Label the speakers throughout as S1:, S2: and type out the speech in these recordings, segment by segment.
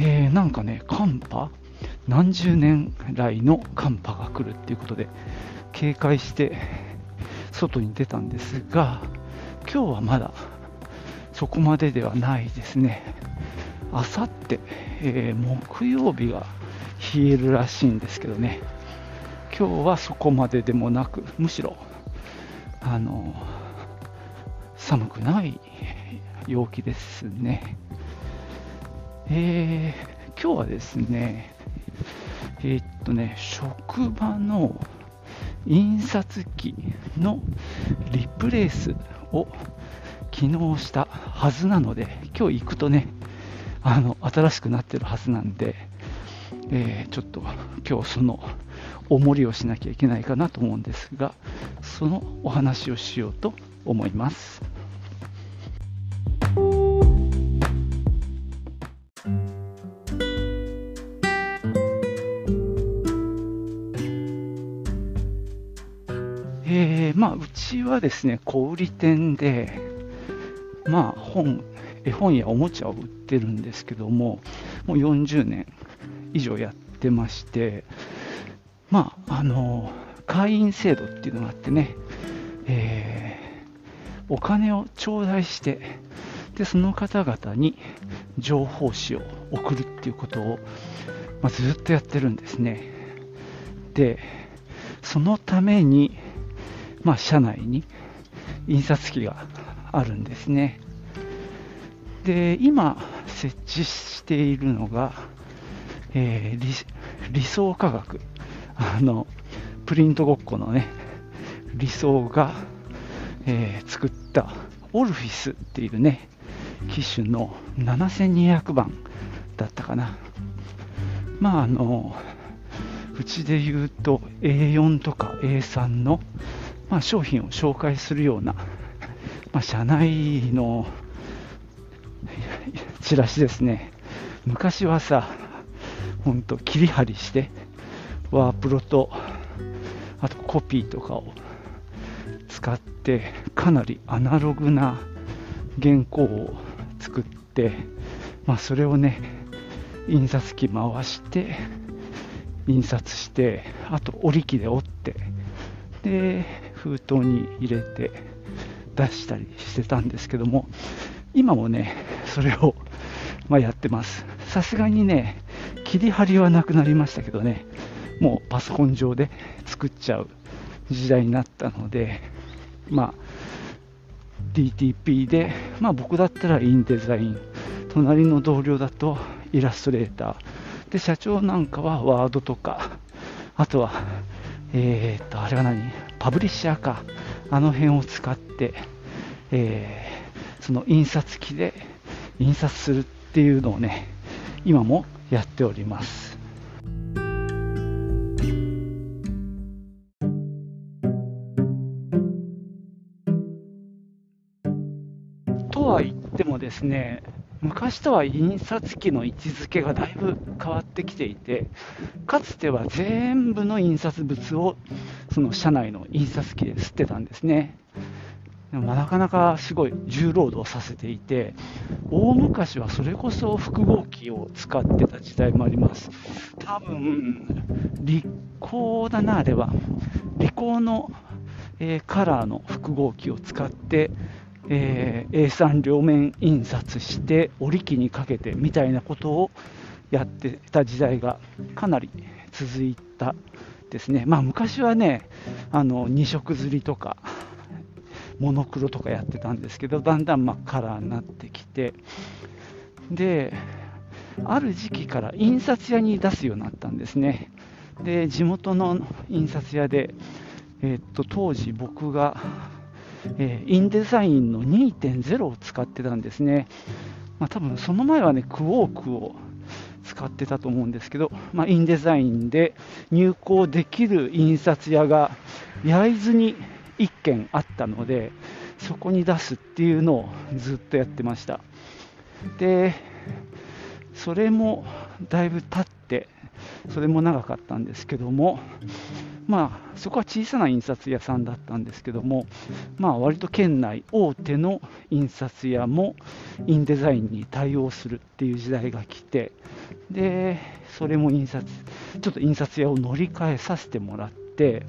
S1: えー、なんかね、寒波？何十年来の寒波が来るっていうことで、警戒して外に出たんですが、今日はまだそこまでではないですね。あさって、えー木曜日が冷えるらしいんですけどね、今日はそこまででもなく、むしろ、あの、寒くない陽気ですね。えー今日はですね、えーっとね、職場の印刷機のリプレイスを昨日したはずなので、今日行くとね、あの新しくなってるはずなんで、えーちょっと今日そのおもりをしなきゃいけないかなと思うんですが、そのお話をしようと思います。ーまあ、うちはですね、小売店で、まあ、本、絵本やおもちゃを売ってるんですけども、もう40年以上やってまして、まあ、あの、会員制度っていうのがあってね、えーお金を頂戴して、で、その方々に情報誌を送るっていうことを、まあ、ずっとやってるんですね。で、そのために、まあ、社内に印刷機があるんですね。で、今設置しているのが、えー理理想価格。あの、プリントごっこのね、理想が、えー作ったオルフィスっていうね、機種の7200番だったかな。まあ、あの、うちで言うと A4 とか A3 の、まあ、商品を紹介するような、まあ、社内のチラシですね。昔はさ、ほんと切り張りして、ワープロと、あとコピーとかを使って、かなりアナログな原稿を作って、まあ、それをね、印刷機回して、印刷して、あと折り機で折って、で、封筒に入れて出したりしてたんですけども、今もね、それを、ま、やってます。さすがにね、切り張りはなくなりましたけどね、もうパソコン上で作っちゃう時代になったので、まあ、DTP で、まあ、僕だったらインデザイン、隣の同僚だとイラストレーター、で社長なんかはワードとか、あとは、えー、っと、あれは何？パブリッシャーか、あの辺を使って、えーその印刷機で印刷するっていうのをね、今もやっております。とは言ってもですね、昔とは印刷機の位置づけがだいぶ変わってきていて、かつては全部の印刷物をその社内の印刷機で吸ってたんですね。でもなかなかすごい重労働させていて、大昔はそれこそ複合機を使ってた時代もあります。多分、リコーだな、あれは。リコーの、えカラーの複合機を使って、えー A3 両面印刷して折り機にかけてみたいなことをやってた時代がかなり続いたですね。まあ昔はね、あの2色刷りとかモノクロとかやってたんですけど、だんだんまあカラーになってきて、で、ある時期から印刷屋に出すようになったんですね。で、地元の印刷屋で、えーっと当時僕が、えーインデザインの2.0を使ってたんですね。まあ、多分その前はね、クォークを使ってたと思うんですけど、まあ、インデザインで入稿できる印刷屋が焼津に1軒あったので、そこに出すっていうのをずっとやってました。で、それもだいぶ経って、それも長かったんですけども、まあ、そこは小さな印刷屋さんだったんですけども、まあ、割と県内大手の印刷屋もインデザインに対応するっていう時代が来てでそれも印刷ちょっと印刷屋を乗り換えさせてもらって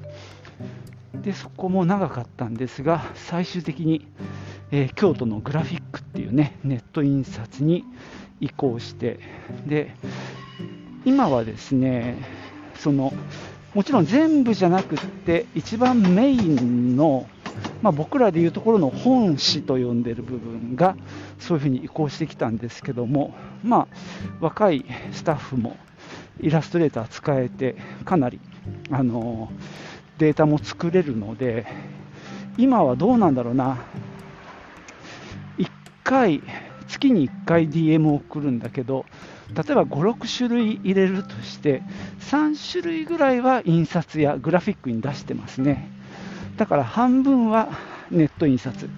S1: でそこも長かったんですが最終的に、えー、京都のグラフィックっていうねネット印刷に移行してで今はですねそのもちろん全部じゃなくって一番メインの、まあ、僕らでいうところの本誌と呼んでる部分がそういうふうに移行してきたんですけども、まあ、若いスタッフもイラストレーター使えてかなりあのデータも作れるので今はどうなんだろうな。1回月に1回 DM を送るんだけど例えば5、6種類入れるとして、3種類ぐらいは印刷やグラフィックに出してますね。だから半分はネット印刷、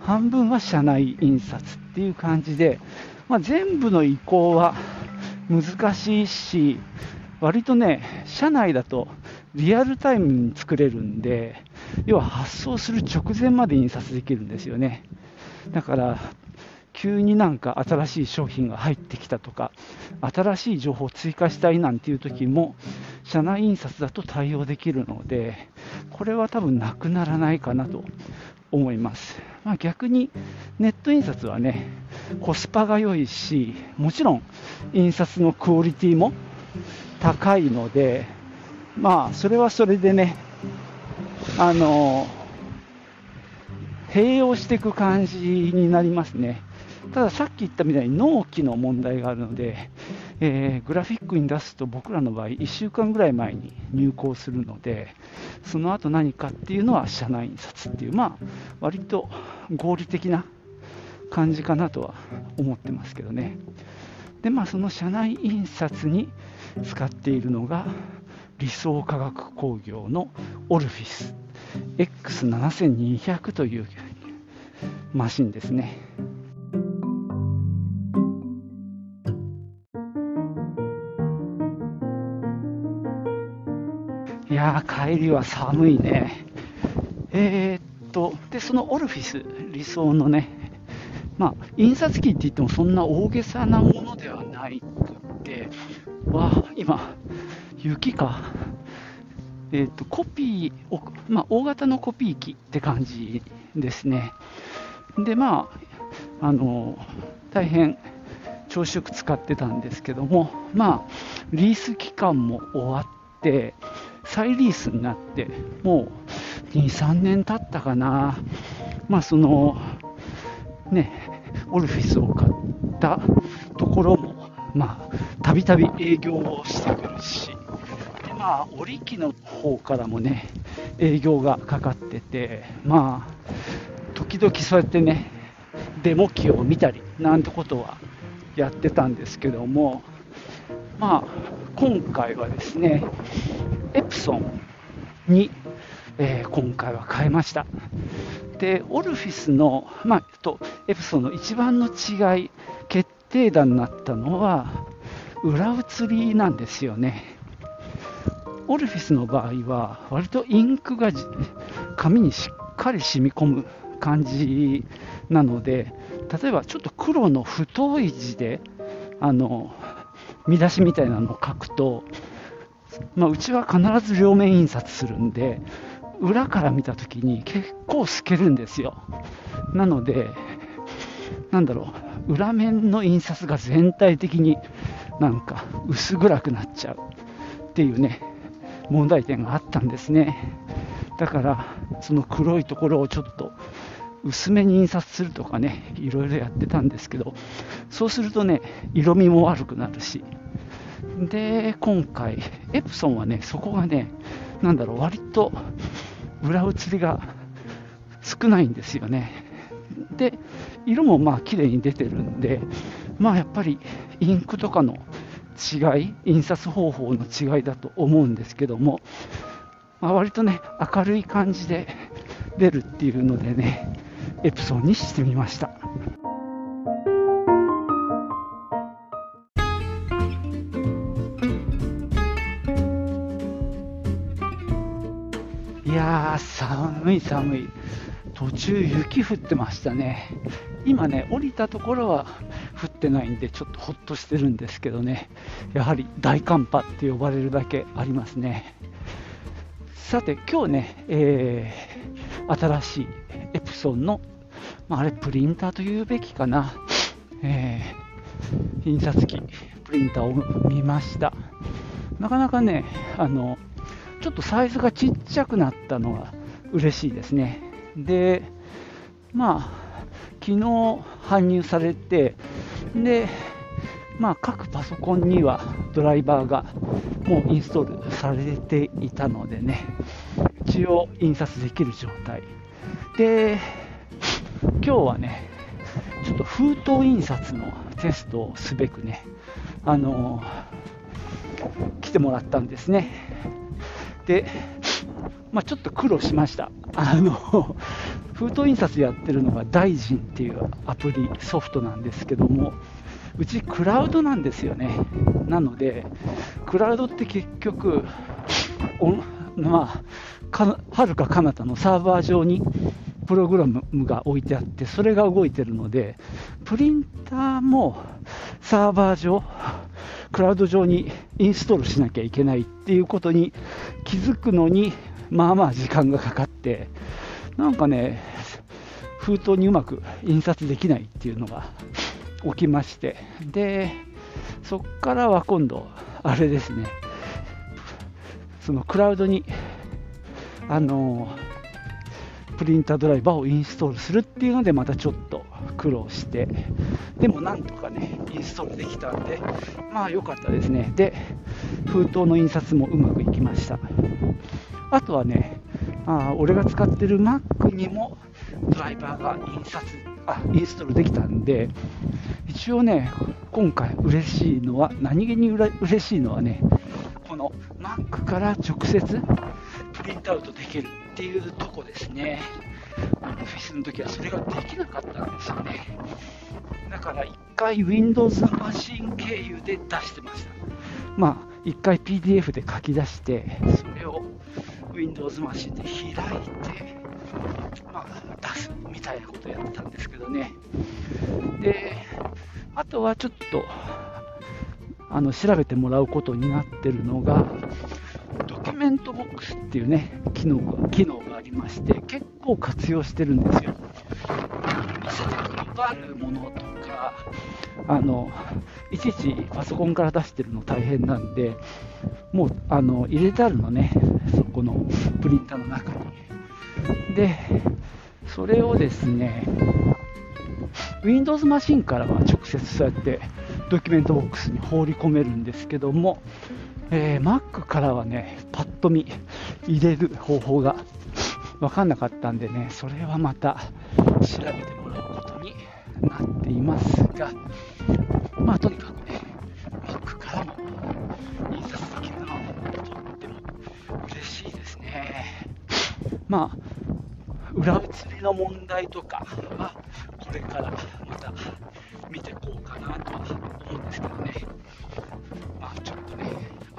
S1: 半分は社内印刷っていう感じで、まあ、全部の移行は難しいし、割とね、社内だとリアルタイムに作れるんで、要は発送する直前まで印刷できるんですよね。だから急になんか新しい商品が入ってきたとか、新しい情報を追加したいなんていう時も、社内印刷だと対応できるので、これは多分なくならないかなと思います。まあ、逆にネット印刷はね、コスパが良いし、もちろん印刷のクオリティも高いので、まあ、それはそれでね、あの、併用していく感じになりますね。たださっき言ったみたいに納期の問題があるので、えー、グラフィックに出すと僕らの場合1週間ぐらい前に入稿するのでその後何かっていうのは社内印刷っていうまあ割と合理的な感じかなとは思ってますけどねでまあその社内印刷に使っているのが理想科学工業のオルフィス X7200 というマシンですね。やー、帰りは寒いね。えー、っと、で、そのオルフィス、理想のね、まあ、印刷機って言ってもそんな大げさなものではないくて、わあ、今、雪か。えー、っと、コピーを、まあ、大型のコピー機って感じですね。で、まあ、あの、大変、長縮使ってたんですけども、まあ、リース期間も終わって、再リースになって、もう2、3年経ったかな、まあ、その、ね、オルフィスを買ったところも、まあ、たびたび営業をしてくるし、で、まあ、織機の方からもね、営業がかかってて、まあ、時々そうやってね、デモ機を見たり、なんてことはやってたんですけども、まあ、今回はですね、エプソンに、えー、今回は変えました。で、オルフィスの、まあ、とエプソンの一番の違い、決定打になったのは、裏写りなんですよね。オルフィスの場合は、割とインクが紙にしっかり染み込む感じなので、例えばちょっと黒の太い字で、あの、見出しみたいなのを書くと、まあ、うちは必ず両面印刷するんで、裏から見たときに結構透けるんですよ。なので、なんだろう、裏面の印刷が全体的になんか薄暗くなっちゃうっていうね、問題点があったんですね。だから、その黒いところをちょっと薄めに印刷するとかね、いろいろやってたんですけど、そうするとね、色味も悪くなるし、で、今回、エプソンはね、そこがね、なんだろう、割と裏写りが少ないんですよね。で、色もまあ綺麗に出てるんで、まあやっぱりインクとかの違い、印刷方法の違いだと思うんですけども、まあ、割とね、明るい感じで出るっていうのでね、エプソンにしてみました。いやー、寒い寒い。途中雪降ってましたね。今ね、降りたところは降ってないんで、ちょっとほっとしてるんですけどね、やはり大寒波って呼ばれるだけありますね。さて、今日ね、えー、新しいエプソンの、まあ、あれ、プリンターというべきかな、えー、印刷機、プリンターを見ました。なかなかね、あの、ちょっとサイズがちっちゃくなったのが嬉しいですね。で、まあ、昨日搬入されて、で、まあ、各パソコンにはドライバーがもうインストールされていたのでね、一応印刷できる状態。で、今日はね、ちょっと封筒印刷のテストをすべくね、あの来てもらったんですね。で、まあ、ちょっと苦労しました。あの封筒印刷やってるのが大臣っていうアプリソフトなんですけども、うちクラウドなんですよね。なので、クラウドって結局、まあ、はるか彼方のサーバー上にプログラムが置いてあって、それが動いてるので、プリンターもサーバー上、クラウド上にインストールしなきゃいけないっていうことに気づくのに、まあまあ時間がかかって、なんかね、封筒にうまく印刷できないっていうのが起きまして、で、そこからは今度、あれですね、そのクラウドに、あの、プリンタードライバーをインストールするっていうので、またちょっと苦労して、でもなんとかね、インストールできたんで、まあ良かったですね。で、封筒の印刷もうまくいきました。あとはね、あ俺が使ってる Mac にもドライバーが印刷あインストールできたんで、一応ね、今回嬉しいのは、何気にうれ嬉しいのはね、この Mac から直接プリントアウトできるっていうとこですね。オフィスの時はそれができなかったんですよね。だから1回 Windows マシン経由で出してました。まあ、1回 PDF で書き出して、それを Windows マシンで開いて、まあ、出すみたいなことをやってたんですけどね。で、あとはちょっと、あの調べてもらうことになってるのが、ドキュメントボックスっていうね、機能が機能がありまして、結構活用してるんですよ。見せて配るものとか、あのいちいちパソコンから出してるの大変なんで、もうあの入れてあるのね、そこのプリンターの中に。で、それをですね、Windows マシンからは直接そうやってドキュメントボックスに放り込めるんですけども、えー、Mac からはね、パッと見入れる方法が分かんなかったんでね、それはまた調べてもらうことになっていますが、まあとにかくね、Mac からも印刷できるのはとっても嬉しいですね。まあ、裏移りの問題とかは、これからまた見ていこうかなとは思うんですけどね。まあちょっとね、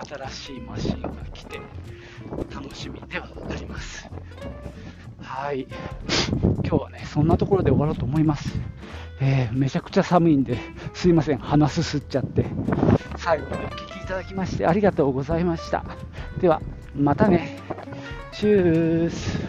S1: 新しいマシンが来て、楽しみではあります。はい。今日はね、そんなところで終わろうと思います。えー、めちゃくちゃ寒いんで、すいません、鼻すすっちゃって。最後までお聴きいただきましてありがとうございました。では、またね。チュース。